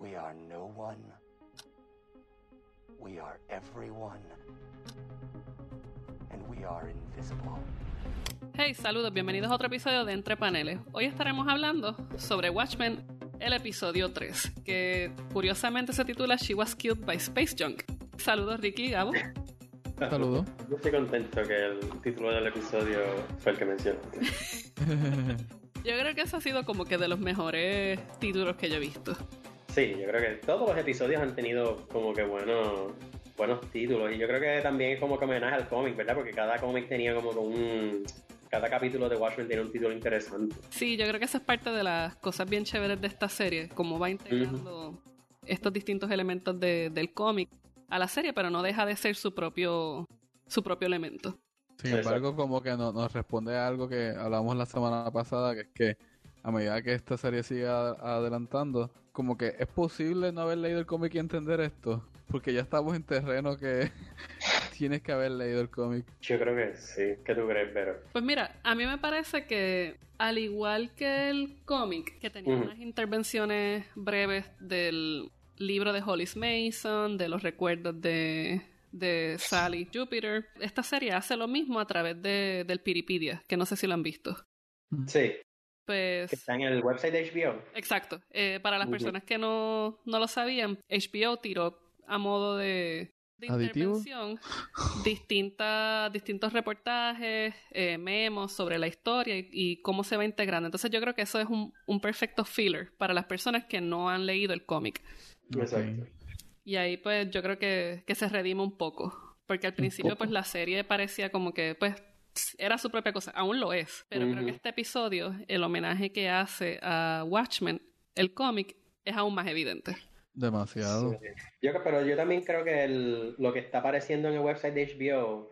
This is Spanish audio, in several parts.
We are no one. We are everyone. And we are invisible. Hey, saludos, bienvenidos a otro episodio de Entre Paneles. Hoy estaremos hablando sobre Watchmen, el episodio 3, que curiosamente se titula She Was Killed by Space Junk. Saludos, Ricky y Gabo. Saludos. Yo estoy contento que el título del episodio fue el que mencionaste. Yo creo que eso ha sido como que de los mejores títulos que yo he visto. Sí, yo creo que todos los episodios han tenido como que buenos, buenos títulos. Y yo creo que también es como que homenaje al cómic, ¿verdad? Porque cada cómic tenía como que un. Cada capítulo de Watchmen tiene un título interesante. Sí, yo creo que esa es parte de las cosas bien chéveres de esta serie, como va integrando estos distintos elementos de- del cómic a la serie, pero no deja de ser su propio, su propio elemento. Sin embargo, como que no- nos responde a algo que hablamos la semana pasada, que es que a medida que esta serie sigue a- adelantando, como que es posible no haber leído el cómic y entender esto, porque ya estamos en terreno que tienes que haber leído el cómic. Yo creo que sí. ¿Qué tú crees, Vero? Pues mira, a mí me parece que al igual que el cómic, que tenía Ujú. unas intervenciones breves del libro de Hollis Mason, de los recuerdos de, de Sally Jupiter, esta serie hace lo mismo a través de, del Piripedia, que no sé si lo han visto. Sí, Pues... que está en el website de HBO. Exacto. Eh, para las personas que no, no lo sabían, HBO tiró a modo de, intervención distintas, distintos reportajes, eh, memos sobre la historia y, y cómo se va integrando. Entonces yo creo que eso es un, un perfecto filler para las personas que no han leído el cómic. Exacto. Y ahí pues yo creo que, que se redime un poco. Porque al principio pues la serie parecía como que pues era su propia cosa. Aún lo es. Pero creo que este episodio, el homenaje que hace a Watchmen, el cómic, es aún más evidente. Demasiado. Sí. Yo, pero yo también creo que el- lo que está apareciendo en el website de HBO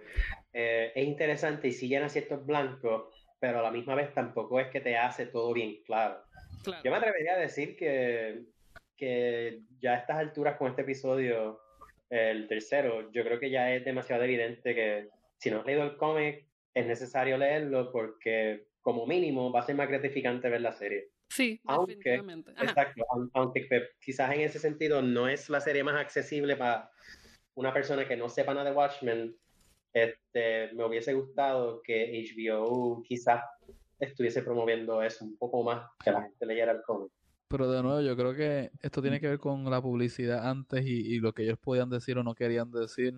eh, es interesante y sí llena ciertos blancos, pero a la misma vez tampoco es que te hace todo bien claro. Claro. Yo me atrevería a decir que, que ya a estas alturas con este episodio, el tercero, yo creo que ya es demasiado evidente que si no has leído el cómic, es necesario leerlo porque como mínimo va a ser más gratificante ver la serie. Sí, Aunque- definitivamente. Ajá. Exacto, aun- aunque pues, quizás en ese sentido no es la serie más accesible para una persona que no sepa nada de Watchmen, este, me hubiese gustado que HBO quizás estuviese promoviendo eso un poco más, que la gente leyera el cómic. Pero de nuevo, yo creo que esto tiene que ver con la publicidad antes y, y lo que ellos podían decir o no querían decir.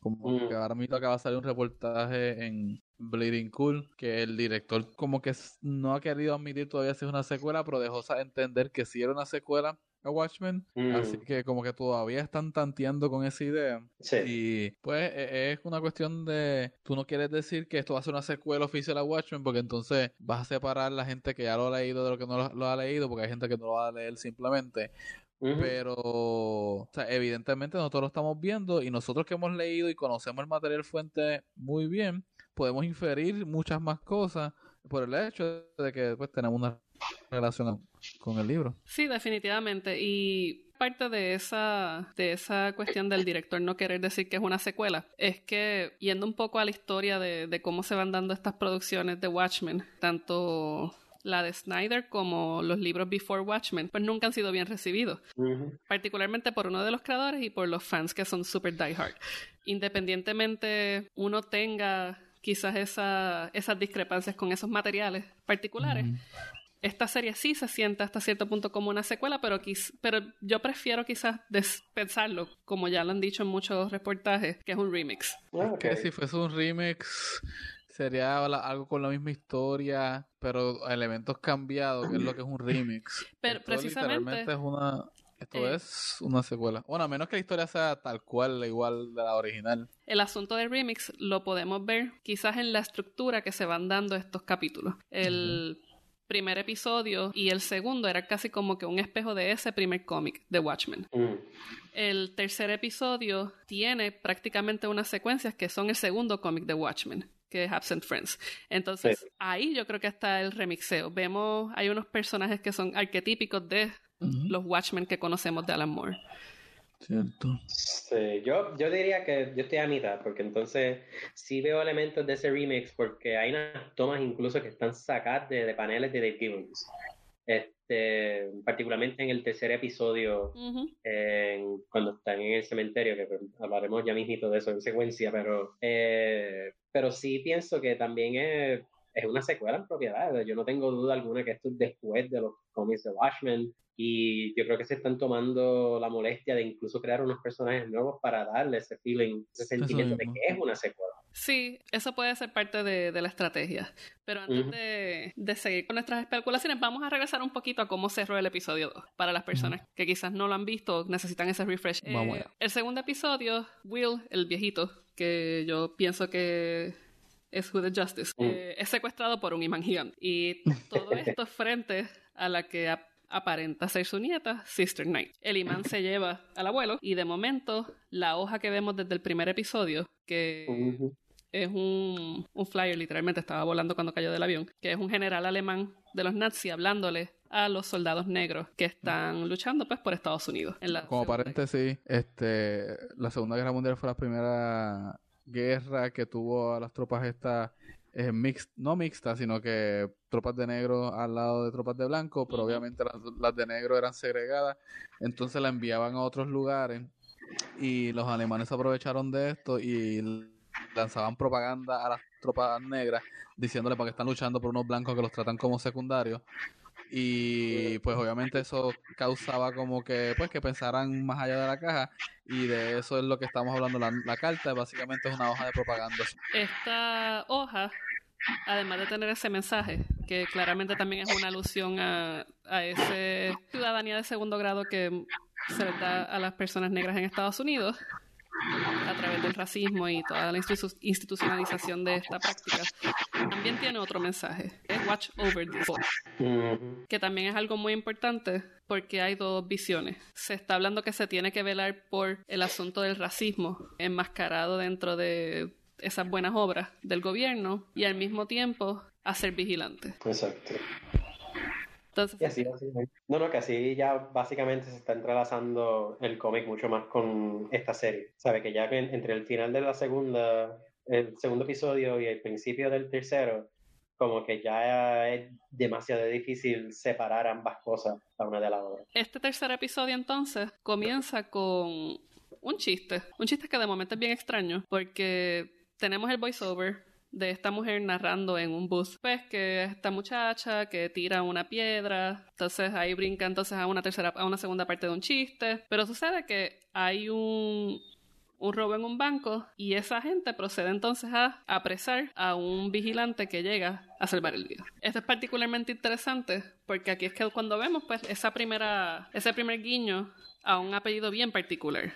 Como Mm. que ahora mismo acaba de salir un reportaje en Bleeding Cool que el director como que no ha querido admitir todavía si es una secuela, pero dejó entender que sí era una secuela a Watchmen. Mm. Así que como que todavía están tanteando con esa idea. Sí, Y pues e- es una cuestión de, tú no quieres decir que esto va a ser una secuela oficial a Watchmen porque entonces vas a separar la gente que ya lo ha leído de lo que no lo, lo ha leído porque hay gente que no lo va a leer simplemente. Pero, o sea, evidentemente nosotros lo estamos viendo y nosotros que hemos leído y conocemos el material fuente muy bien, podemos inferir muchas más cosas por el hecho de que pues tenemos una relación con el libro. Sí, definitivamente. Y parte de esa, de esa cuestión del director no querer decir que es una secuela es que, yendo un poco a la historia de, de cómo se van dando estas producciones de Watchmen, tanto la de Snyder como los libros Before Watchmen, pues nunca han sido bien recibidos particularmente por uno de los creadores y por los fans que son super diehard. Independientemente uno tenga quizás esa, esas discrepancias con esos materiales particulares, esta serie sí se siente hasta cierto punto como una secuela, pero, quiz- pero yo prefiero quizás pensarlo, como ya lo han dicho en muchos reportajes, que es un remix. Ah. Que si fuese un remix sería algo con la misma historia, pero elementos cambiados, que es lo que es un remix. Pero Esto precisamente- literalmente es una esto Eh. es una secuela. Bueno, a menos que la historia sea tal cual, igual de la original. El asunto del remix lo podemos ver quizás en la estructura que se van dando estos capítulos. El primer episodio y el segundo era casi como que un espejo de ese primer cómic de Watchmen. Mm. El tercer episodio tiene prácticamente unas secuencias que son el segundo cómic de Watchmen, que es Absent Friends. Entonces, Sí. ahí yo creo que está el remixeo. Vemos, hay unos personajes que son arquetípicos de Los Watchmen que conocemos de Alan Moore. Cierto. Sí, yo, yo diría que yo estoy a mitad, porque entonces sí veo elementos de ese remix, porque hay unas tomas incluso que están sacadas de, de paneles de Dave Gibbons. Este, particularmente en el tercer episodio, en- cuando están en el cementerio, que pues, hablaremos ya mismito de eso en secuencia, pero, eh, pero sí pienso que también es, es una secuela en propiedad. Yo no tengo duda alguna que esto es después de los cómics de Watchmen y yo creo que se están tomando la molestia de incluso crear unos personajes nuevos para darle ese feeling, ese sentimiento de que es una secuela. Sí, eso puede ser parte de, de la estrategia. Pero antes Ujú. de, de seguir con nuestras especulaciones, vamos a regresar un poquito a cómo cerró el episodio 2. Para las personas que quizás no lo han visto, necesitan ese refresh. Vamos Eh, allá. el segundo episodio, Will, el viejito, que yo pienso que es Who the Justice, Mm. eh, es secuestrado por un imán gigante. Y todo esto es frente a la que ap- aparenta ser su nieta, Sister Knight. El imán se lleva al abuelo y de momento la hoja que vemos desde el primer episodio, que es un, un flyer, literalmente estaba volando cuando cayó del avión, que es un general alemán de los nazis hablándole a los soldados negros que están luchando pues por Estados Unidos. En la Como Segunda- paréntesis, este, la Segunda Guerra Mundial fue la primera guerra que tuvo a las tropas estas eh, mix- no mixtas, sino que tropas de negro al lado de tropas de blanco, pero obviamente las, las de negro eran segregadas, entonces la enviaban a otros lugares y los alemanes aprovecharon de esto y lanzaban propaganda a las tropas negras diciéndole para que están luchando por unos blancos que los tratan como secundarios. Y pues obviamente eso causaba como que pues que pensaran más allá de la caja. Y de eso es lo que estamos hablando. La, la carta básicamente es una hoja de propaganda. Esta hoja, además de tener ese mensaje, que claramente también es una alusión a, a esa ciudadanía de segundo grado que se le da a las personas negras en Estados Unidos a través del racismo y toda la institu- institucionalización de esta práctica, también tiene otro mensaje, es Watch Over This. Ujú. que también es algo muy importante porque hay dos visiones. Se está hablando que se tiene que velar por el asunto del racismo enmascarado dentro de esas buenas obras del gobierno y al mismo tiempo hacer vigilante. Exacto. Entonces, Y así, así. No, no, que así ya básicamente se está entrelazando el cómic mucho más con esta serie. Sabe que ya entre el final de la segunda, el segundo episodio y el principio del tercero, como que ya es demasiado difícil separar ambas cosas la una de la otra. este tercer episodio entonces comienza con un chiste, un chiste que de momento es bien extraño porque tenemos el voiceover de esta mujer narrando en un bus, pues que esta muchacha que tira una piedra, entonces ahí brinca entonces a una tercera, a una segunda parte de un chiste, pero sucede que hay un un robo en un banco y esa gente procede entonces a apresar a un vigilante que llega a salvar el día. Esto es particularmente interesante porque aquí es que cuando vemos pues esa primera ese primer guiño a un apellido bien particular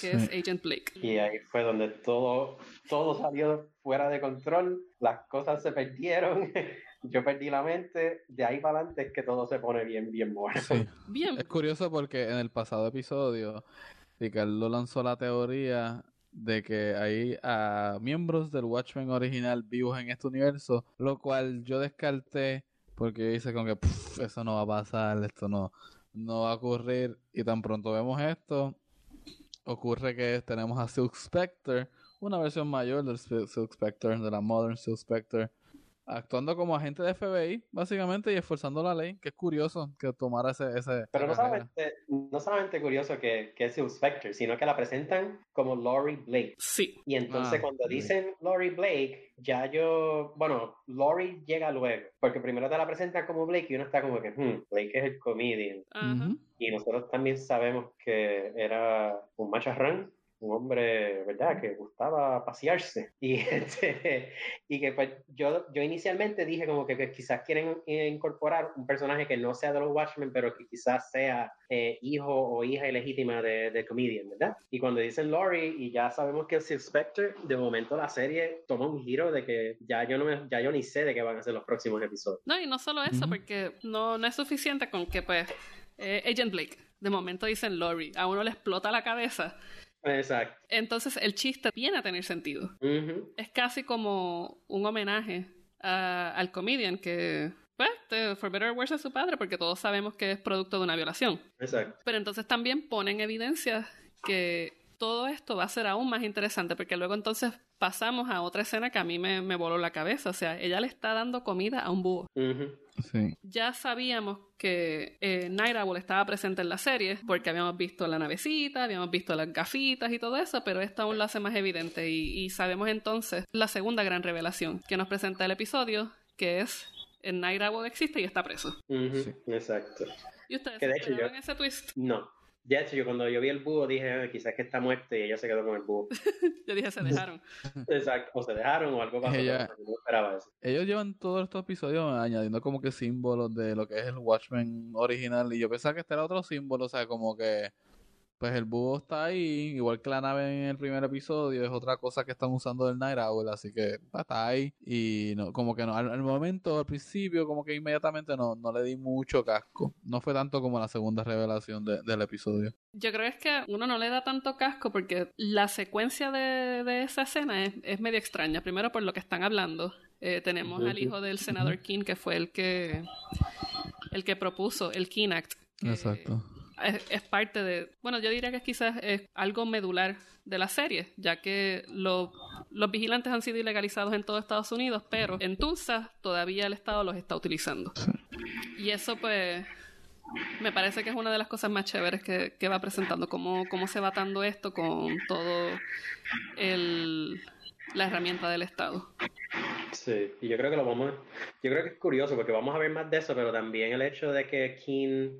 que es Agent Blake. Y ahí fue donde todo, todo salió fuera de control, las cosas se perdieron, yo perdí la mente, de ahí para adelante es que todo se pone bien, bien bueno. Sí. Bien, es curioso porque en el pasado episodio Ricardo lanzó la teoría de que hay a miembros del Watchmen original vivos en este universo, lo cual yo descarté porque yo hice con que "Pff, eso no va a pasar, esto no, no va a ocurrir y tan pronto vemos esto, ocurre que tenemos a Silk Spectre, una versión mayor del Sil- Silk Spectre, de la Modern Silk Spectre, actuando como agente de FBI, básicamente, y esforzando la ley, que es curioso que tomara ese... ese Pero no solamente, no solamente curioso que, que es Silk Spectre, sino que la presentan como Laurie Blake. sí. Y entonces Ah, cuando dicen Laurie Blake, ya yo, bueno, Laurie llega luego, porque primero te la presentan como Blake y uno está como que, hmm, Blake es el comedian. Ajá. Ujú. Y nosotros también sabemos que era un macharrán, un hombre, ¿verdad?, que gustaba pasearse. Y, este, y que pues yo, yo inicialmente dije como que, que quizás quieren incorporar un personaje que no sea de los Watchmen, pero que quizás sea eh, hijo o hija ilegítima de, de comedian, ¿verdad? Y cuando dicen Laurie y ya sabemos que es Spectre, de momento la serie toma un giro de que ya yo, no me- ya yo ni sé de qué van a ser los próximos episodios. No, y no solo eso, Ujú. porque no, no es suficiente con que, pues, eh, Agent Blake, de momento dicen Lori, a uno le explota la cabeza. Exacto. Entonces el chiste viene a tener sentido. Es casi como un homenaje a- al comedian que, pues, for better or worse es su padre, porque todos sabemos que es producto de una violación. Exacto. Pero entonces también pone en evidencia que todo esto va a ser aún más interesante, porque luego entonces pasamos a otra escena que a mí me, me voló la cabeza. O sea, ella le está dando comida a un búho. Sí. Ya sabíamos que eh, Night Owl estaba presente en la serie porque habíamos visto la navecita, habíamos visto las gafitas y todo eso, pero esta aún lo hace más evidente y, y sabemos entonces la segunda gran revelación que nos presenta el episodio, que es el Night Owl existe y está preso. Sí. Exacto. ¿Y ustedes Que de hecho yo- ese twist? No. De hecho, yo cuando yo vi el búho dije, "Ah, quizás que está muerto y ella se quedó con el búho. Yo dije, se dejaron. Exacto. O se dejaron o algo pasó. Ella- pero No esperaba eso. Ellos llevan todos estos episodios añadiendo como que símbolos de lo que es el Watchmen original. Y yo pensaba que este era otro símbolo, o sea, como que pues el búho está ahí, igual que la nave en el primer episodio, es otra cosa que están usando del Night Owl, así que está ahí. Y no, como que no, al, al momento, al principio, como que inmediatamente no, no le di mucho casco. No fue tanto como la segunda revelación de- del episodio. Yo creo es que uno no le da tanto casco porque la secuencia de, de esa escena es, es medio extraña. Primero por lo que están hablando. Eh, tenemos al hijo del senador King, que fue el que el que propuso el King Act. que Exacto. Es, es parte de, bueno, yo diría que es quizás es algo medular de la serie, ya que lo- los vigilantes han sido ilegalizados en todo Estados Unidos, pero en Tulsa todavía el Estado los está utilizando. Y eso pues me parece que es una de las cosas más chéveres que, que va presentando, cómo, cómo se va atando esto con todo el, la herramienta del Estado. Sí, y yo creo que lo vamos, yo creo que es curioso porque vamos a ver más de eso, pero también el hecho de que King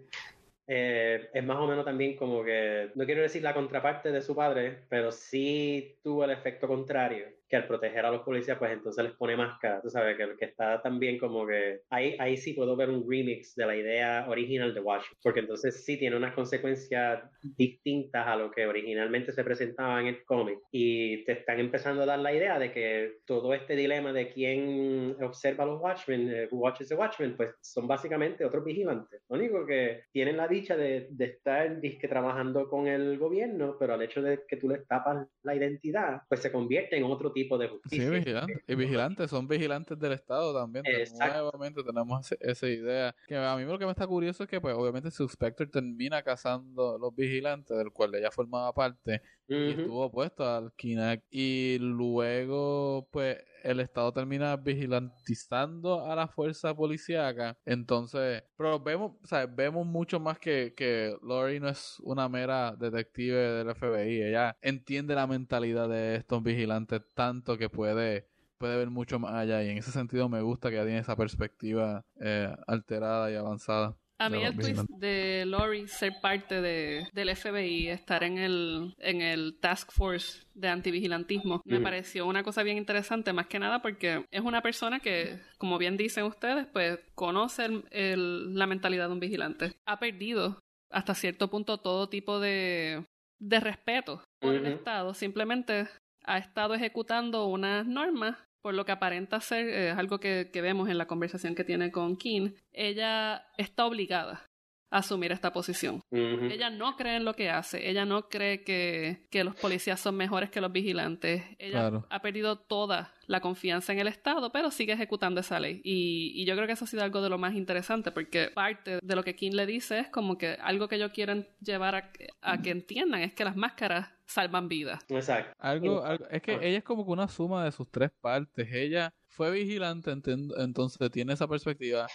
eh, es más o menos también como que, no quiero decir la contraparte de su padre, pero sí tuvo el efecto contrario, que al proteger a los policías, pues entonces les pone máscara, tú sabes, que, que está también como que, ahí, ahí sí puedo ver un remix de la idea original de Watchmen, porque entonces sí tiene unas consecuencias distintas a lo que originalmente se presentaba en el cómic, y te están empezando a dar la idea de que todo este dilema de quién observa a los Watchmen, eh, who watches the Watchmen, pues son básicamente otros vigilantes. Lo único que tienen la dicha de, de estar disque trabajando con el gobierno, pero al hecho de que tú les tapas la identidad, pues se convierte en otro tipo de Sí, justicia. vigilantes. Y vigilantes, son vigilantes del Estado también. De Exacto. Nuevamente tenemos esa idea. Que a mí lo que me está curioso es que, pues, obviamente, Suspector termina cazando los vigilantes, del cual ella formaba parte, y estuvo opuesto al Kinect. Y luego, pues, el Estado termina vigilantizando a la fuerza policíaca. Entonces, pero vemos, o sea, vemos mucho más que, que Lori no es una mera detective del FBI. Ella entiende la mentalidad de estos vigilantes tanto que puede puede ver mucho más allá y en ese sentido me gusta que ella tiene esa perspectiva eh, alterada y avanzada. A mí el twist de Lori ser parte de, del FBI, estar en el, en el Task Force de antivigilantismo, me pareció una cosa bien interesante, más que nada porque es una persona que, como bien dicen ustedes, pues conoce el- el- la mentalidad de un vigilante. Ha perdido hasta cierto punto todo tipo de, de respeto por el. Estado, simplemente ha estado ejecutando unas normas por lo que aparenta ser, eh, es algo que, que vemos en la conversación que tiene con King, ella está obligada a asumir esta posición. Ella no cree en lo que hace, ella no cree que, que los policías son mejores que los vigilantes, ella Claro. ha perdido toda la confianza en el Estado, pero sigue ejecutando esa ley. Y, y yo creo que eso ha sido algo de lo más interesante, porque parte de lo que King le dice es como que algo que ellos quieren llevar a, a que entiendan es que las máscaras salvan vidas. Exacto. Algo, algo- es que ella es como que una suma de sus tres partes. Ella fue vigilante, entonces tiene esa perspectiva,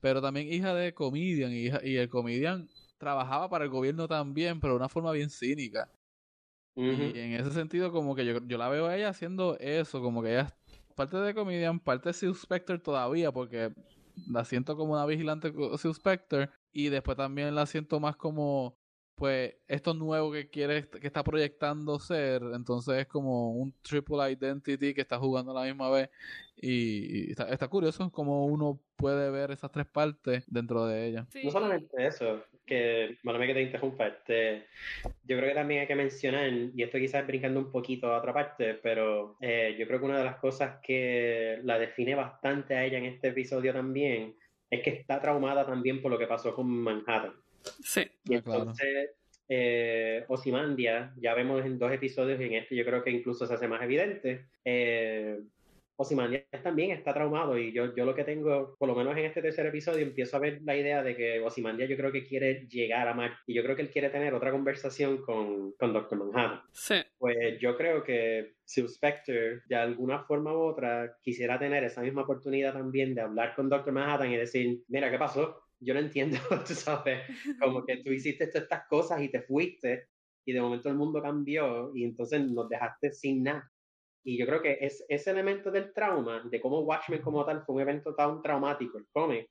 pero también hija de comedian y, hija- y el comedian trabajaba para el gobierno también, pero de una forma bien cínica. Y en ese sentido, como que yo, yo la veo a ella haciendo eso, como que ella es parte de comedian, parte de Suspector todavía, porque la siento como una vigilante co- Suspector, y después también la siento más como, pues, esto nuevo que quiere, que está proyectando ser, entonces es como un triple identity que está jugando a la misma vez, y, y está, está curioso como uno puede ver esas tres partes dentro de ella. Sí, No solamente eso, que, bueno, que te interrumpa, este, yo creo que también hay que mencionar, y esto quizás brincando un poquito a otra parte, pero eh, yo creo que una de las cosas que la define bastante a ella en este episodio también es que está traumada también por lo que pasó con Manhattan. Sí. Y Ah, claro. entonces, eh, Ozymandias, ya vemos en dos episodios, y en este yo creo que incluso se hace más evidente, eh, Ozymandias también está traumado y yo, yo lo que tengo, por lo menos en este tercer episodio, empiezo a ver la idea de que Ozymandias yo creo que quiere llegar a Marte y yo creo que él quiere tener otra conversación con, con Doctor Manhattan. Sí. Pues yo creo que si Spectre de alguna forma u otra quisiera tener esa misma oportunidad también de hablar con Doctor Manhattan y decir, mira, ¿qué pasó? Yo no entiendo, tú sabes, como que tú hiciste todas estas cosas y te fuiste y de momento el mundo cambió y entonces nos dejaste sin nada. Y yo creo que es, ese elemento del trauma, de cómo Watchmen como tal fue un evento tan traumático, el cómic,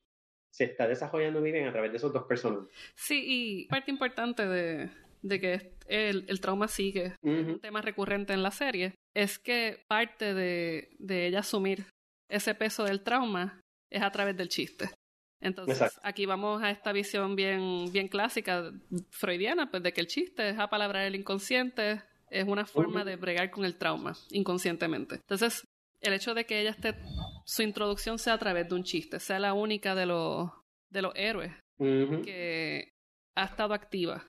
se está desarrollando muy bien a través de esos dos personas. Sí, y parte importante de, de que el, el trauma sigue, un tema recurrente en la serie, es que parte de, de ella asumir ese peso del trauma es a través del chiste. Entonces, Exacto. aquí vamos a esta visión bien, bien clásica freudiana, pues de que el chiste es apalabrar el inconsciente, es una forma de bregar con el trauma inconscientemente. Entonces, el hecho de que ella esté, su introducción sea a través de un chiste, sea la única de los, de los héroes que ha estado activa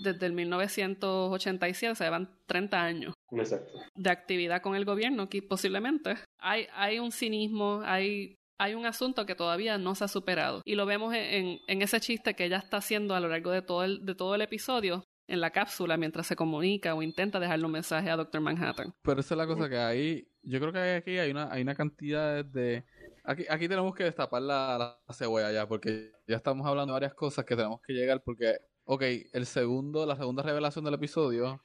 desde el 1987, se llevan 30 años Exacto. de actividad con el gobierno, que posiblemente hay, hay un cinismo, hay, hay un asunto que todavía no se ha superado. Y lo vemos en, en ese chiste que ella está haciendo a lo largo de todo el, de todo el episodio en la cápsula mientras se comunica o intenta dejarle un mensaje a Doctor Manhattan. Pero esa es la cosa que ahí, yo creo que aquí hay una, hay una cantidad de... Aquí, aquí tenemos que destapar la, la cebolla ya, porque ya estamos hablando de varias cosas que tenemos que llegar, porque, ok, el segundo, la segunda revelación del episodio,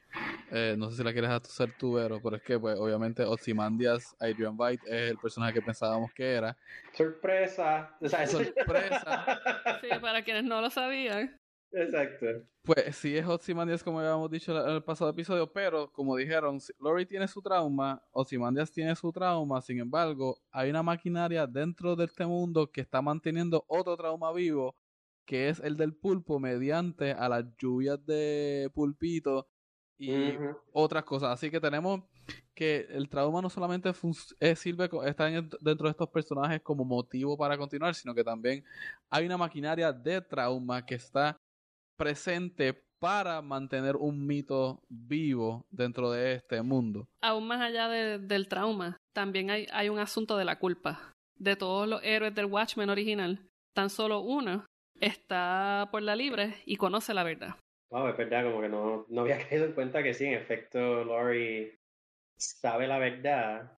eh, no sé si la quieres hacer tú, Vero, pero es que, pues, obviamente, Ozymandias Adrian White es el personaje que pensábamos que era. Sorpresa. O sea, Sorpresa. Sí, para quienes no lo sabían. Exacto. Pues sí es Ozymandias como habíamos dicho en el pasado episodio, pero como dijeron, Lori tiene su trauma, Ozymandias tiene su trauma, sin embargo, hay una maquinaria dentro de este mundo que está manteniendo otro trauma vivo, que es el del pulpo mediante a las lluvias de pulpito y otras cosas. Así que tenemos que el trauma no solamente fun- eh, sirve, co- está en- dentro de estos personajes como motivo para continuar, sino que también hay una maquinaria de trauma que está presente para mantener un mito vivo dentro de este mundo. Aún más allá de- del trauma, también hay, hay un asunto de la culpa. De todos los héroes del Watchmen original, tan solo uno está por la libre y conoce la verdad. Wow, es verdad, como que no, no había caído en cuenta que sí, en efecto, Lori sabe la verdad.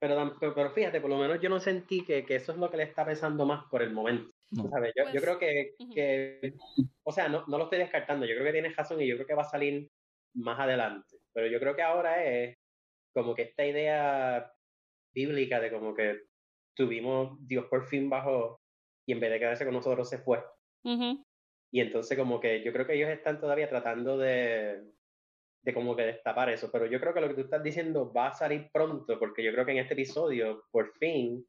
Pero, pero, pero fíjate, por lo menos yo no sentí que, que eso es lo que le está pesando más por el momento. No. ¿sabes? Yo, yo Pues, creo que, que, o sea, no, no lo estoy descartando, yo creo que tienes razón y yo creo que va a salir más adelante. Pero yo creo que ahora es como que esta idea bíblica de como que tuvimos, Dios por fin bajó y en vez de quedarse con nosotros se fue. Y entonces como que yo creo que ellos están todavía tratando de, de como que destapar eso, pero yo creo que lo que tú estás diciendo va a salir pronto, porque yo creo que en este episodio, por fin,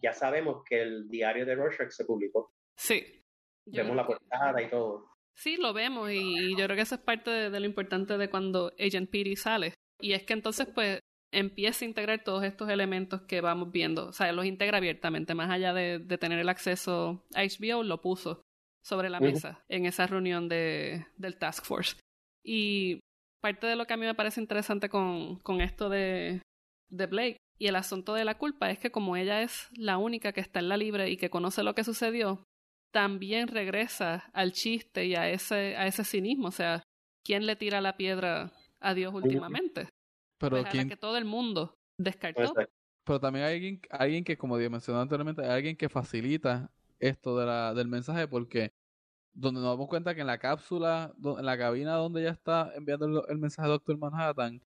ya sabemos que el diario de Rorschach se publicó. Sí. Yo Vemos la que- portada y todo. Sí, lo vemos y, y yo creo que eso es parte de, de lo importante de cuando Agent Petey sale. Y es que entonces pues empieza a integrar todos estos elementos que vamos viendo. O sea, los integra abiertamente, más allá de, de tener el acceso a HBO, lo puso sobre la mesa en esa reunión de, del Task Force. Y parte de lo que a mí me parece interesante con, con esto de, de Blake y el asunto de la culpa es que como ella es la única que está en la libre y que conoce lo que sucedió, también regresa al chiste y a ese, a ese cinismo. O sea, ¿quién le tira la piedra a Dios últimamente? Pero, Pues a la ¿quién- que todo el mundo descartó. Exacto. pero también hay alguien, alguien que, como mencioné anteriormente, hay alguien que facilita esto de la, del mensaje porque donde nos damos cuenta que en la cápsula, en la cabina donde ella está enviando el, el mensaje a Doctor Manhattan,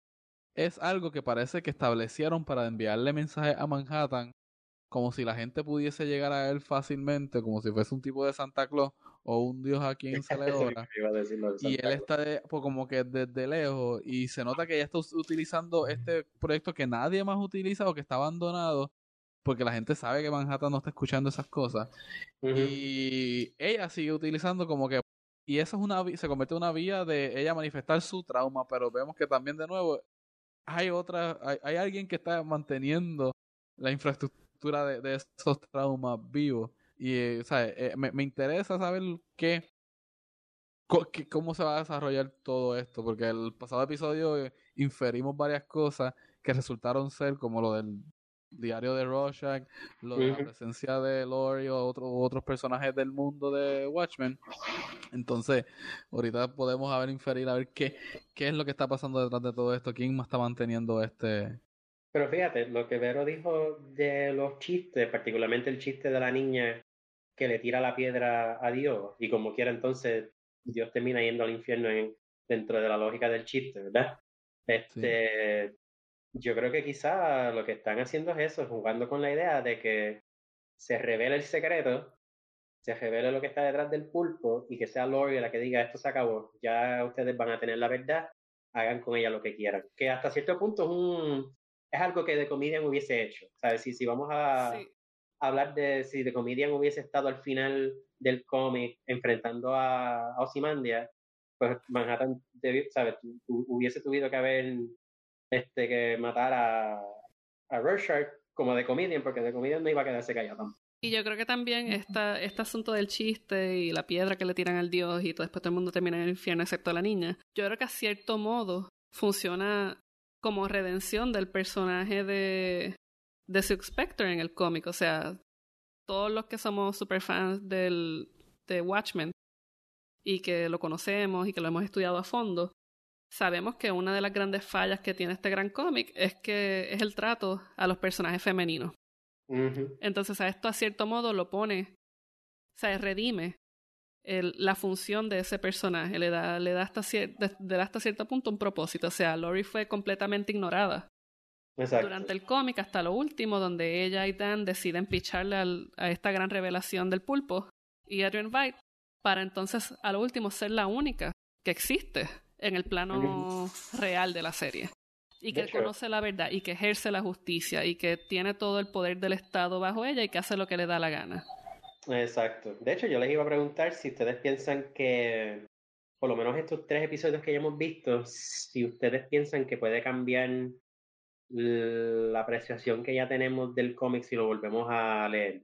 es algo que parece que establecieron para enviarle mensaje a Manhattan como si la gente pudiese llegar a él fácilmente, como si fuese un tipo de Santa Claus o un dios a quien se le ora. Y él está de- pues, como que desde lejos y se nota que ella está utilizando este proyecto que nadie más utiliza o que está abandonado porque la gente sabe que Manhattan no está escuchando esas cosas. Y ella sigue utilizando como que y eso es una se convierte en una vía de ella manifestar su trauma pero vemos que también de nuevo hay otra hay, hay alguien que está manteniendo la infraestructura de, de esos traumas vivos y eh, o sea, eh, me, me interesa saber qué qué- cómo se va a desarrollar todo esto porque el pasado episodio eh, inferimos varias cosas que resultaron ser como lo del diario de Rorschach, lo de la presencia de Lori o otro- otros personajes del mundo de Watchmen. Entonces, ahorita podemos a ver inferir a ver qué, qué es lo que está pasando detrás de todo esto, quién más está manteniendo este... Pero fíjate, lo que Vero dijo de los chistes, particularmente el chiste de la niña que le tira la piedra a Dios y como quiera entonces Dios termina yendo al infierno en- dentro de la lógica del chiste, ¿verdad? Este, yo creo que quizá lo que están haciendo es eso, jugando con la idea de que se revele el secreto, se revele lo que está detrás del pulpo y que sea Lori la que diga esto se acabó, ya ustedes van a tener la verdad, hagan con ella lo que quieran. Que hasta cierto punto es un es algo que The Comedian hubiese hecho. ¿Sabes? Si, si vamos a Sí. Hablar de si The Comedian hubiese estado al final del cómic enfrentando a, a pues Manhattan debi- ¿sabes? Hubiese tenido que haber este que matar a, a Rorschach como The Comedian, porque The Comedian no iba a quedarse callado. Y yo creo que también esta, este asunto del chiste y la piedra que le tiran al dios y todo después todo el mundo termina en el infierno excepto la niña, yo creo que a cierto modo funciona como redención del personaje de, de Silk Spectre en el cómic. O sea, todos los que somos super fans del, de Watchmen y que lo conocemos y que lo hemos estudiado a fondo, sabemos que una de las grandes fallas que tiene este gran cómic es que es el trato a los personajes femeninos. Entonces a esto a cierto modo lo pone, o sea, redime el- la función de ese personaje, le da, le da hasta, cier- de- hasta cierto punto un propósito. O sea, Lori fue completamente ignorada Exacto. durante el cómic hasta lo último, donde ella y Dan deciden picharle al- a esta gran revelación del pulpo y Adrian Veidt para entonces a lo último ser la única que existe en el plano real de la serie. Y que conoce la verdad y que ejerce la justicia y que tiene todo el poder del Estado bajo ella y que hace lo que le da la gana. Exacto. De hecho, yo les iba a preguntar si ustedes piensan que, por lo menos estos tres episodios que ya hemos visto, si ustedes piensan que puede cambiar la apreciación que ya tenemos del cómic si lo volvemos a leer.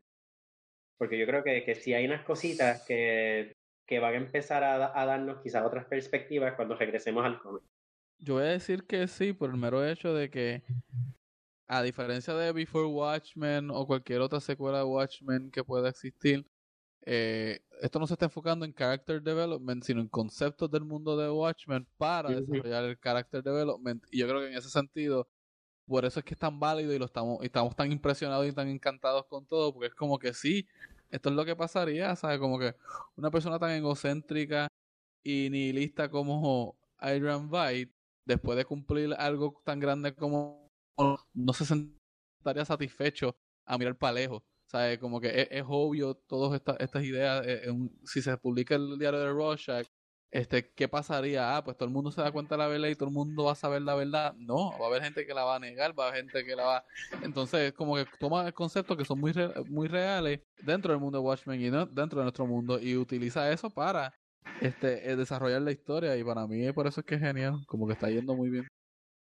Porque yo creo que, que si hay unas cositas que, que van a empezar a, a darnos quizás otras perspectivas cuando regresemos al cómic. Yo voy a decir que sí, por el mero hecho de que, a diferencia de Before Watchmen o cualquier otra secuela de Watchmen que pueda existir, eh, esto no se está enfocando en character development, sino en conceptos del mundo de Watchmen para desarrollar el character development. Y yo creo que en ese sentido, por eso es que es tan válido y lo estamos, y estamos tan impresionados y tan encantados con todo, porque es como que sí, esto es lo que pasaría, ¿sabes? Como que una persona tan egocéntrica y nihilista como Adrian Veidt, después de cumplir algo tan grande como no se sentaría satisfecho a mirar para lejos. ¿Sabes? Como que es, obvio todas estas ideas. eh, si se publica el diario de Rorschach, este, ¿qué pasaría? Ah, pues todo el mundo se da cuenta de la verdad y todo el mundo va a saber la verdad. No, va a haber gente que la va a negar, va a haber gente que la va... Entonces, como que toma conceptos que son muy, re- muy reales dentro del mundo de Watchmen y no dentro de nuestro mundo y utiliza eso para este eh, desarrollar la historia y para mí por eso es que es genial, como que está yendo muy bien.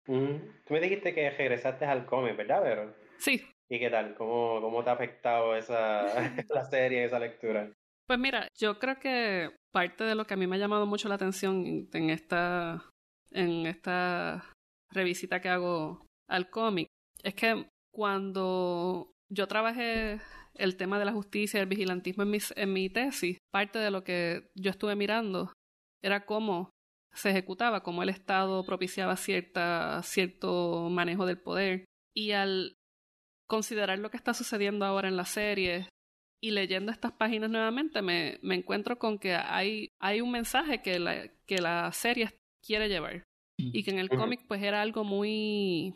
Mm. Tú me dijiste que regresaste al cómic, ¿verdad, Vero? Sí, ¿Y qué tal? ¿Cómo, cómo te ha afectado esa, la serie, esa lectura? Pues mira, yo creo que parte de lo que a mí me ha llamado mucho la atención en- esta, en esta revisita que hago al cómic es que cuando yo trabajé el tema de la justicia y el vigilantismo en mi, en mi tesis, parte de lo que yo estuve mirando era cómo se ejecutaba, cómo el Estado propiciaba cierta, cierto manejo del poder. Y al considerar lo que está sucediendo ahora en la serie y leyendo estas páginas nuevamente me, me encuentro con que hay, hay un mensaje que la, que la serie quiere llevar. Y que en el cómic pues era algo muy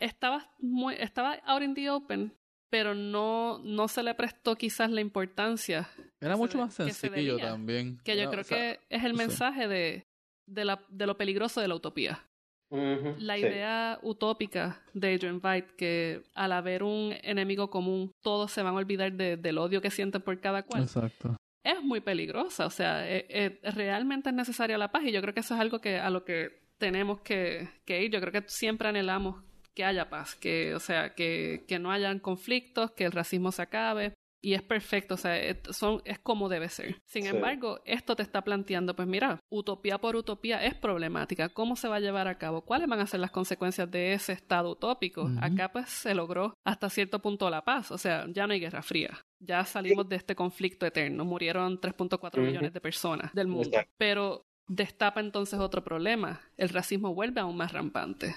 estaba muy estaba out in the open pero no no se le prestó quizás la importancia Era mucho más que se sencillo debía, también. que yo Era- creo o sea, que es el sí. mensaje de de, la, de lo peligroso de la utopía La sí. idea utópica de Adrian Veidt que al haber un enemigo común todos se van a olvidar de- del odio que sienten por cada cual Exacto. es muy peligrosa, o sea, eh, eh, realmente es necesaria la paz y yo creo que eso es algo que a lo que tenemos que, que ir. Yo creo que siempre anhelamos que haya paz, que, o sea, que, que no hayan conflictos, que el racismo se acabe, y es perfecto, o sea, son, es como debe ser. Sin Sí. embargo, esto te está planteando, pues mira, utopía por utopía es problemática. ¿Cómo se va a llevar a cabo? ¿Cuáles van a ser las consecuencias de ese estado utópico? Acá pues se logró hasta cierto punto la paz, o sea, ya no hay guerra fría. Ya salimos de este conflicto eterno. Murieron 3.4 Ujú. millones de personas del mundo. Exacto. Pero destapa entonces otro problema. El racismo vuelve aún más rampante.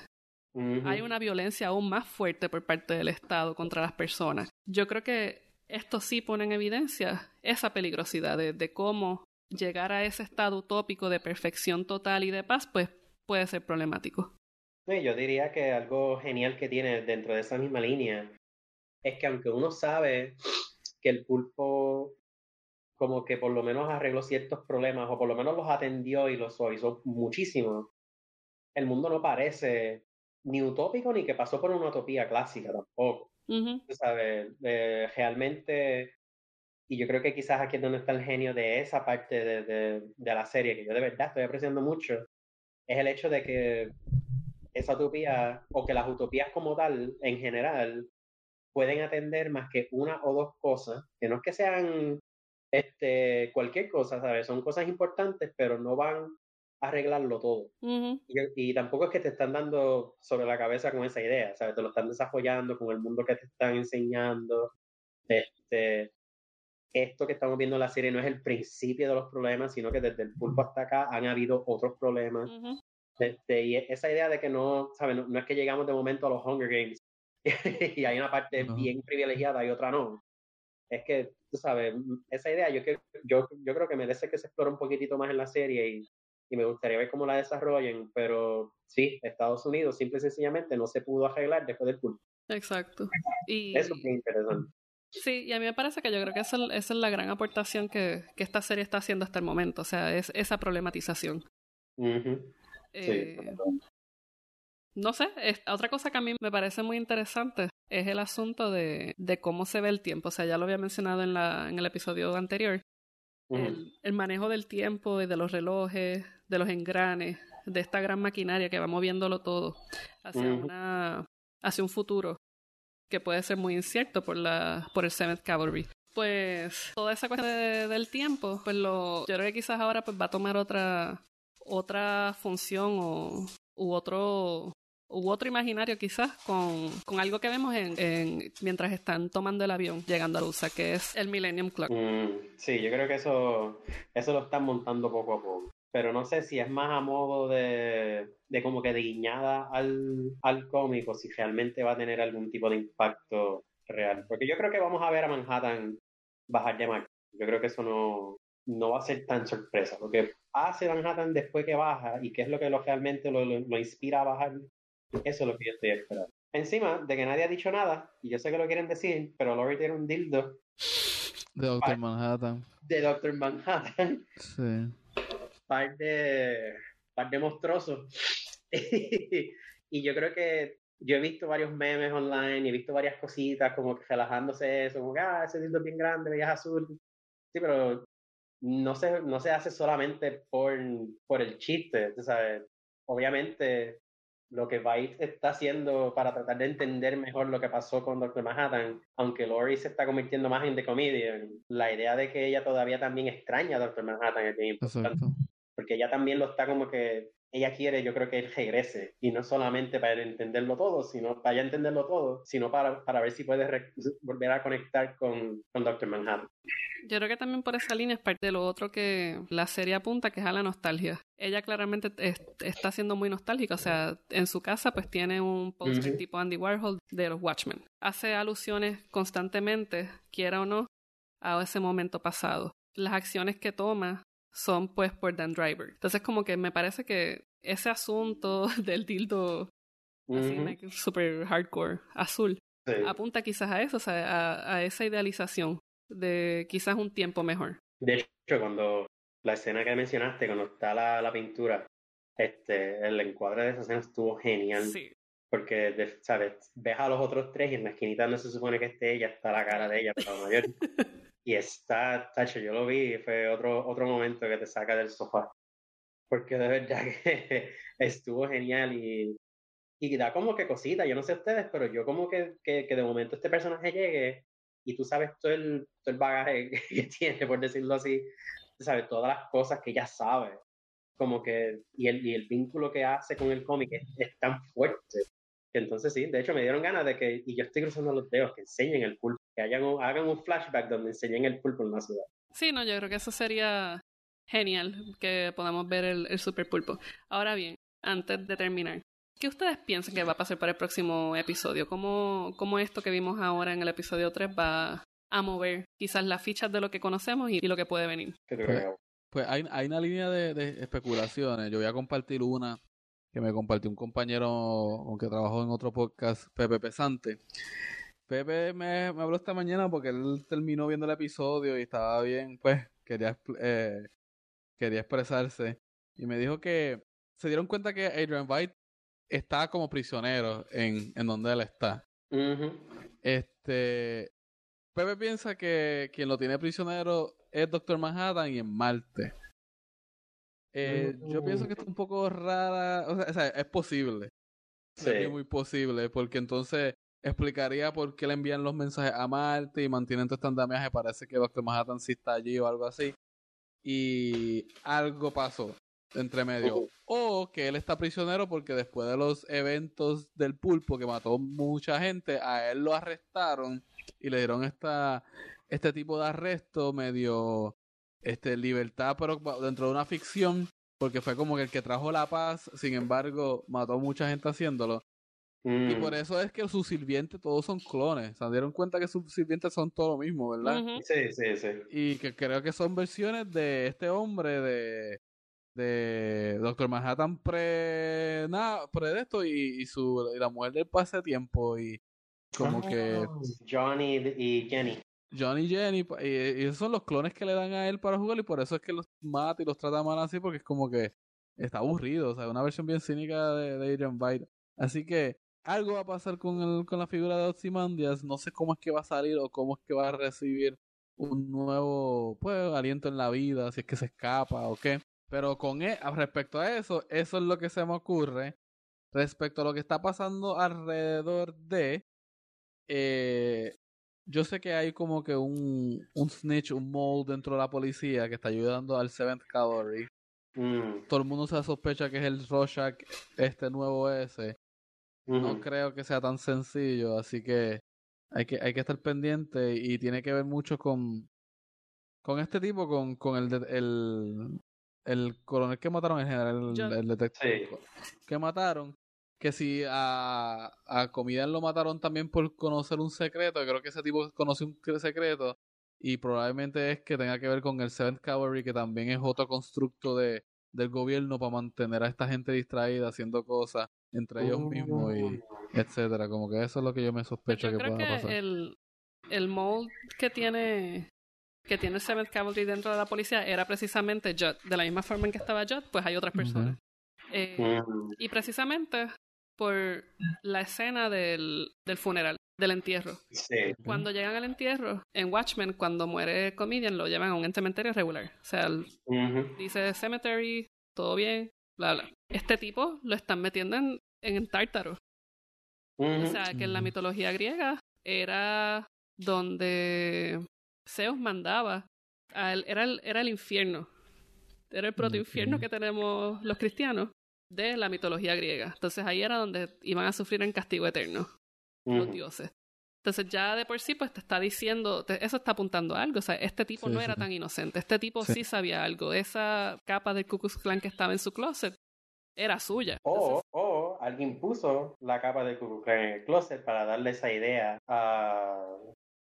Hay una violencia aún más fuerte por parte del Estado contra las personas. Yo creo que esto sí pone en evidencia esa peligrosidad de, cómo llegar a ese estado utópico de perfección total y de paz, pues puede ser problemático. Yo diría que algo genial que tiene dentro de esa misma línea es que aunque uno sabe que el pulpo como que por lo menos arregló ciertos problemas o por lo menos los atendió y los suavizó muchísimo, el mundo no parece ni utópico ni que pasó por una utopía clásica tampoco. Sabes, realmente, y yo creo que quizás aquí es donde está el genio de esa parte de, de, de la serie, que yo de verdad estoy apreciando mucho, es el hecho de que esa utopía, o que las utopías como tal, en general, pueden atender más que una o dos cosas, que no es que sean este, cualquier cosa, ¿sabes? Son cosas importantes, pero no van arreglarlo todo. ujú, Y, y tampoco es que te están dando sobre la cabeza con esa idea, ¿sabes? Te lo están desarrollando con el mundo que te están enseñando. Este, esto que estamos viendo en la serie no es el principio de los problemas, sino que desde el pulpo hasta acá han habido otros problemas. ujú. Este, y esa idea de que no, ¿sabes? No, no es que llegamos de momento a los Hunger Games y hay una parte bien privilegiada y otra no. Es que, tú sabes, esa idea yo, que, yo, yo creo que merece que se explore un poquitito más en la serie y, y me gustaría ver cómo la desarrollen, pero sí, Estados Unidos simple y sencillamente no se pudo arreglar después del pulpo. Exacto. Y, Eso es bien interesante. Sí, y a mí me parece que yo creo que esa, esa es la gran aportación que, que esta serie está haciendo hasta el momento, o sea, es esa problematización. Ujú, Eh, Sí. No sé, es- otra cosa que a mí me parece muy interesante es el asunto de, de cómo se ve el tiempo. O sea, ya lo había mencionado en, la, en el episodio anterior. El manejo del tiempo y de los relojes, de los engranes, de esta gran maquinaria que va moviéndolo todo hacia, una, hacia un futuro que puede ser muy incierto por, la, por el Seventh Cavalry. Pues toda esa cuestión de- del tiempo, pues lo, yo creo que quizás ahora pues va a tomar otra, otra función o, u otro u otro imaginario quizás con, con algo que vemos en, en- mientras están tomando el avión llegando a USA, que es el Millennium Clock. Mm, sí, yo creo que eso, eso lo están montando poco a poco. Pero no sé si es más a modo de, de como que de guiñada al, al cómic o si realmente va a tener algún tipo de impacto real. Porque yo creo que vamos a ver a Manhattan bajar de marca. Yo creo que eso no, no va a ser tan sorpresa. Lo que hace Manhattan después que baja y qué es lo que lo, realmente lo, lo- lo inspira a bajar, eso es lo que yo estoy esperando. Encima de que nadie ha dicho nada, y yo sé que lo quieren decir, pero Lori tiene un dildo De Doctor. Manhattan. de Doctor Manhattan, Sí. Par de, par de monstruosos. y yo creo que yo he visto varios memes online y he visto varias cositas como que relajándose eso, como que, ah, ese dildo es bien grande, veías azul. Sí, pero no se, no se hace solamente por, por el chiste, sabes. Obviamente, lo que Byte está haciendo para tratar de entender mejor lo que pasó con Dr. Manhattan, aunque Lori se está convirtiendo más en The Comedian, la idea de que ella todavía también extraña a Dr. Manhattan es bien importante Exacto. Porque ella también lo está como que ella quiere, yo creo que él regrese, y no solamente para entenderlo todo, sino para ya entenderlo todo, sino para, para ver si puede volver a conectar con, con Doctor Manhattan. Yo creo que también por esa línea es parte de lo otro que la serie apunta, que es a la nostalgia. Ella claramente es- está siendo muy nostálgica, o sea, en su casa pues tiene un póster Ujú. tipo Andy Warhol de los Watchmen. Hace alusiones constantemente, quiera o no, a ese momento pasado. Las acciones que toma son pues por Dan Driver. Entonces como que me parece que ese asunto del dildo así super hardcore azul sí. apunta quizás a eso, o sea, a, a esa idealización de quizás un tiempo mejor. De hecho, cuando la escena que mencionaste, cuando está la, la pintura, este, el encuadre de esa escena estuvo genial. Sí. Porque, ¿sabes? Ves a los otros tres y en la esquinita donde se supone que esté ella, está la cara de ella, para mayor. y está, tacho, yo lo vi, fue otro, otro momento que te saca del sofá. Porque de verdad que estuvo genial y, y da como que cosita, yo no sé ustedes, pero yo como que, que, que de momento este personaje llegue y tú sabes todo el, todo el bagaje que tiene, por decirlo así, tú sabes todas las cosas que ella sabe, como que, y el, y el vínculo que hace con el cómic es, es tan fuerte. Entonces sí, de hecho me dieron ganas de que, y yo estoy cruzando los dedos, que enseñen el pulpo, que hagan un, hagan un flashback donde enseñen el pulpo en la ciudad. Sí, no, yo creo que eso sería genial, que podamos ver el, el super pulpo. Ahora bien, antes de terminar, ¿qué ustedes piensan que va a pasar para el próximo episodio? ¿Cómo, cómo esto que vimos ahora en el episodio 3 va a mover quizás las fichas de lo que conocemos y, y lo que puede venir? ¿Qué te Pues, creo? Pues hay, hay una línea de, de especulaciones. Yo voy a compartir una que me compartió un compañero con que trabajó en otro podcast, Pepe Pesante. Pepe me, me habló esta mañana porque él terminó viendo el episodio y estaba bien, pues quería, eh, quería expresarse. Y me dijo que se dieron cuenta que Adrian White está como prisionero en, en donde él está. Este. Pepe piensa que quien lo tiene prisionero es Doctor Manhattan y en Marte. Eh, Yo pienso que está un poco rara. O sea, o sea, es posible. Sí. Es muy posible. Porque entonces explicaría por qué le envían los mensajes a Marte y mantienen todo este andamiaje. Parece que Doctor Manhattan sí está allí o algo así. Y algo pasó entre medio. O que él está prisionero porque después de los eventos del pulpo que mató mucha gente, a él lo arrestaron y le dieron esta, este tipo de arresto medio este, libertad, pero dentro de una ficción, porque fue como que el que trajo la paz, sin embargo, mató mucha gente haciéndolo. Y Mm. por eso es que sus sirvientes todos son clones. Se dieron cuenta que sus sirvientes son todo lo mismo, ¿verdad? Sí, sí, sí. Y que creo que son versiones de este hombre de de Doctor Manhattan pre nada, pre de esto y, y su y la mujer del pase tiempo y como que Johnny y Jenny. Johnny y Jenny y esos son los clones que le dan a él para jugar y por eso es que los mata y los trata mal así porque es como que está aburrido, o sea, una versión bien cínica de, de Adrian Byte. Así que algo va a pasar con el, con la figura de Ozymandias, no sé cómo es que va a salir o cómo es que va a recibir un nuevo pues aliento en la vida, si es que se escapa o qué. Pero con e- respecto a eso, eso es lo que se me ocurre. Respecto a lo que está pasando alrededor de eh, yo sé que hay como que un, un snitch, un mole dentro de la policía que está ayudando al Seventh Cavalry. Mm. Todo el mundo se sospecha que es el Rorschach, este nuevo ese. No creo que sea tan sencillo, así que hay que, hay que estar pendiente y tiene que ver mucho con, con este tipo, con, con el, de- el, el coronel que mataron, el general, el, el detective Sí. que mataron. Que si a, a lo mataron también por conocer un secreto, creo que ese tipo conoce un cre- secreto y probablemente es que tenga que ver con el Seventh Cavalry, que también es otro constructo de, del gobierno para mantener a esta gente distraída haciendo cosas entre ellos mismos y etcétera. Como que eso es lo que yo me sospecho Yo que creo pueda que pasar. el, el mold que tiene que tiene Seventh Cavalry dentro de la policía era precisamente Judd. De la misma forma en que estaba Judd, pues hay otras personas. Eh, y precisamente por la escena del, del funeral, del entierro. Sí. Cuando llegan al entierro, en Watchmen, cuando muere Comedian, lo llevan a un cementerio regular. O sea, el- dice cemetery, todo bien, bla, bla. Este tipo lo están metiendo en, en Tártaro. O sea, que en la Ujú. mitología griega era donde Zeus mandaba. a él- era, el, era el infierno. Era el protoinfierno que tenemos los cristianos de la mitología griega. Entonces ahí era donde iban a sufrir en castigo eterno los dioses. Entonces ya de por sí pues te está diciendo, te- eso está apuntando a algo. O sea, este tipo Sí, no sí. era tan inocente. Este tipo sí. Sí. sabía algo. Esa capa del Ku Klux Klan que estaba en su closet era suya. O, o alguien puso la capa de Ku Klux Klan en el closet para darle esa idea a.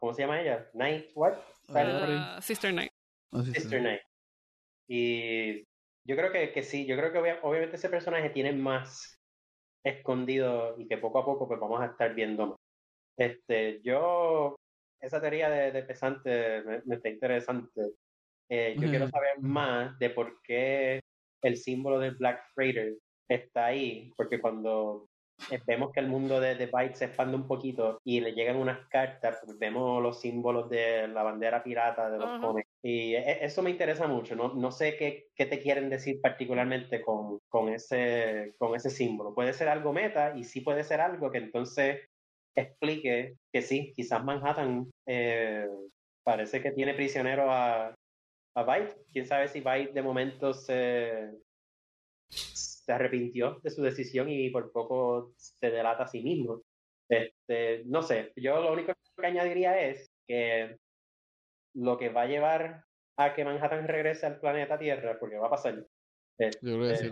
¿Cómo se llama ella? Night, what? Ah, Sister Night. Sí. Sister Night. Y yo creo que, que sí, yo creo que obvia- obviamente ese personaje tiene más escondido y que poco a poco pues vamos a estar viendo más. Este, yo, esa teoría de, de pesante me, me está interesante. Eh, yo quiero saber más de por qué el símbolo del Black Freighter está ahí, porque cuando eh, vemos que el mundo de, de Byte se expande un poquito y le llegan unas cartas, pues vemos los símbolos de la bandera pirata de los Ajá. cómics. Y e- eso me interesa mucho. No, no sé qué, qué te quieren decir particularmente con, con, ese, con ese símbolo. Puede ser algo meta y sí puede ser algo que entonces explique que sí, quizás Manhattan eh, parece que tiene prisionero a, a Byte. Quién sabe si Byte de momento se, se arrepintió de su decisión y por poco se delata a sí mismo. Este, no sé, yo lo único que añadiría es que lo que va a llevar a que Manhattan regrese al planeta Tierra, porque va a pasar. Yo creo que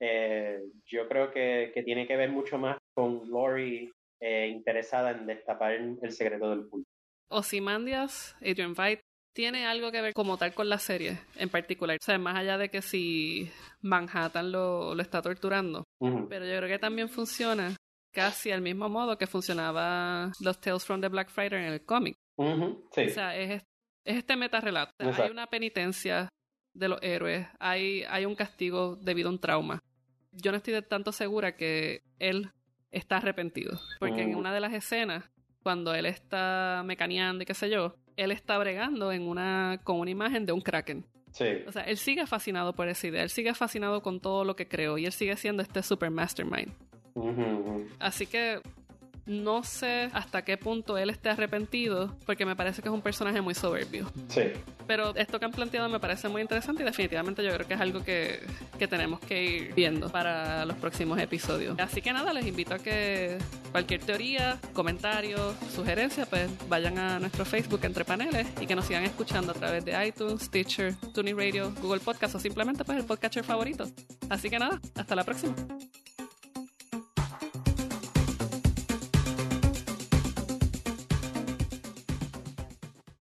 eh, yo creo que, que tiene que ver mucho más con Lori eh, interesada en destapar el secreto del pulpo. Ozymandias, Adrian Veidt, tiene algo que ver como tal con la serie en particular. O sea, más allá de que si Manhattan lo, lo está torturando. Pero yo creo que también funciona casi al mismo modo que funcionaba los Tales from the Black Friday en el cómic. sí. O sea, es, es este metarrelato. O sea, hay Exacto. una penitencia de los héroes, hay, hay un castigo debido a un trauma. Yo no estoy de tanto segura que él está arrepentido. Porque en Mm. una de las escenas, cuando él está mecaneando y qué sé yo, él está bregando en una, con una imagen de un kraken. sí. O sea, él sigue fascinado por esa idea, él sigue fascinado con todo lo que creó y él sigue siendo este super mastermind. Ujú, ujú. Así que no sé hasta qué punto él esté arrepentido, porque me parece que es un personaje muy soberbio. Sí. Pero esto que han planteado me parece muy interesante y definitivamente yo creo que es algo que, que tenemos que ir viendo para los próximos episodios. Así que nada, les invito a que cualquier teoría, comentario, sugerencia, pues vayan a nuestro Facebook entre paneles y que nos sigan escuchando a través de iTunes, Stitcher, Tuning Radio, Google Podcast o simplemente pues el podcatcher favorito. Así que nada, hasta la próxima.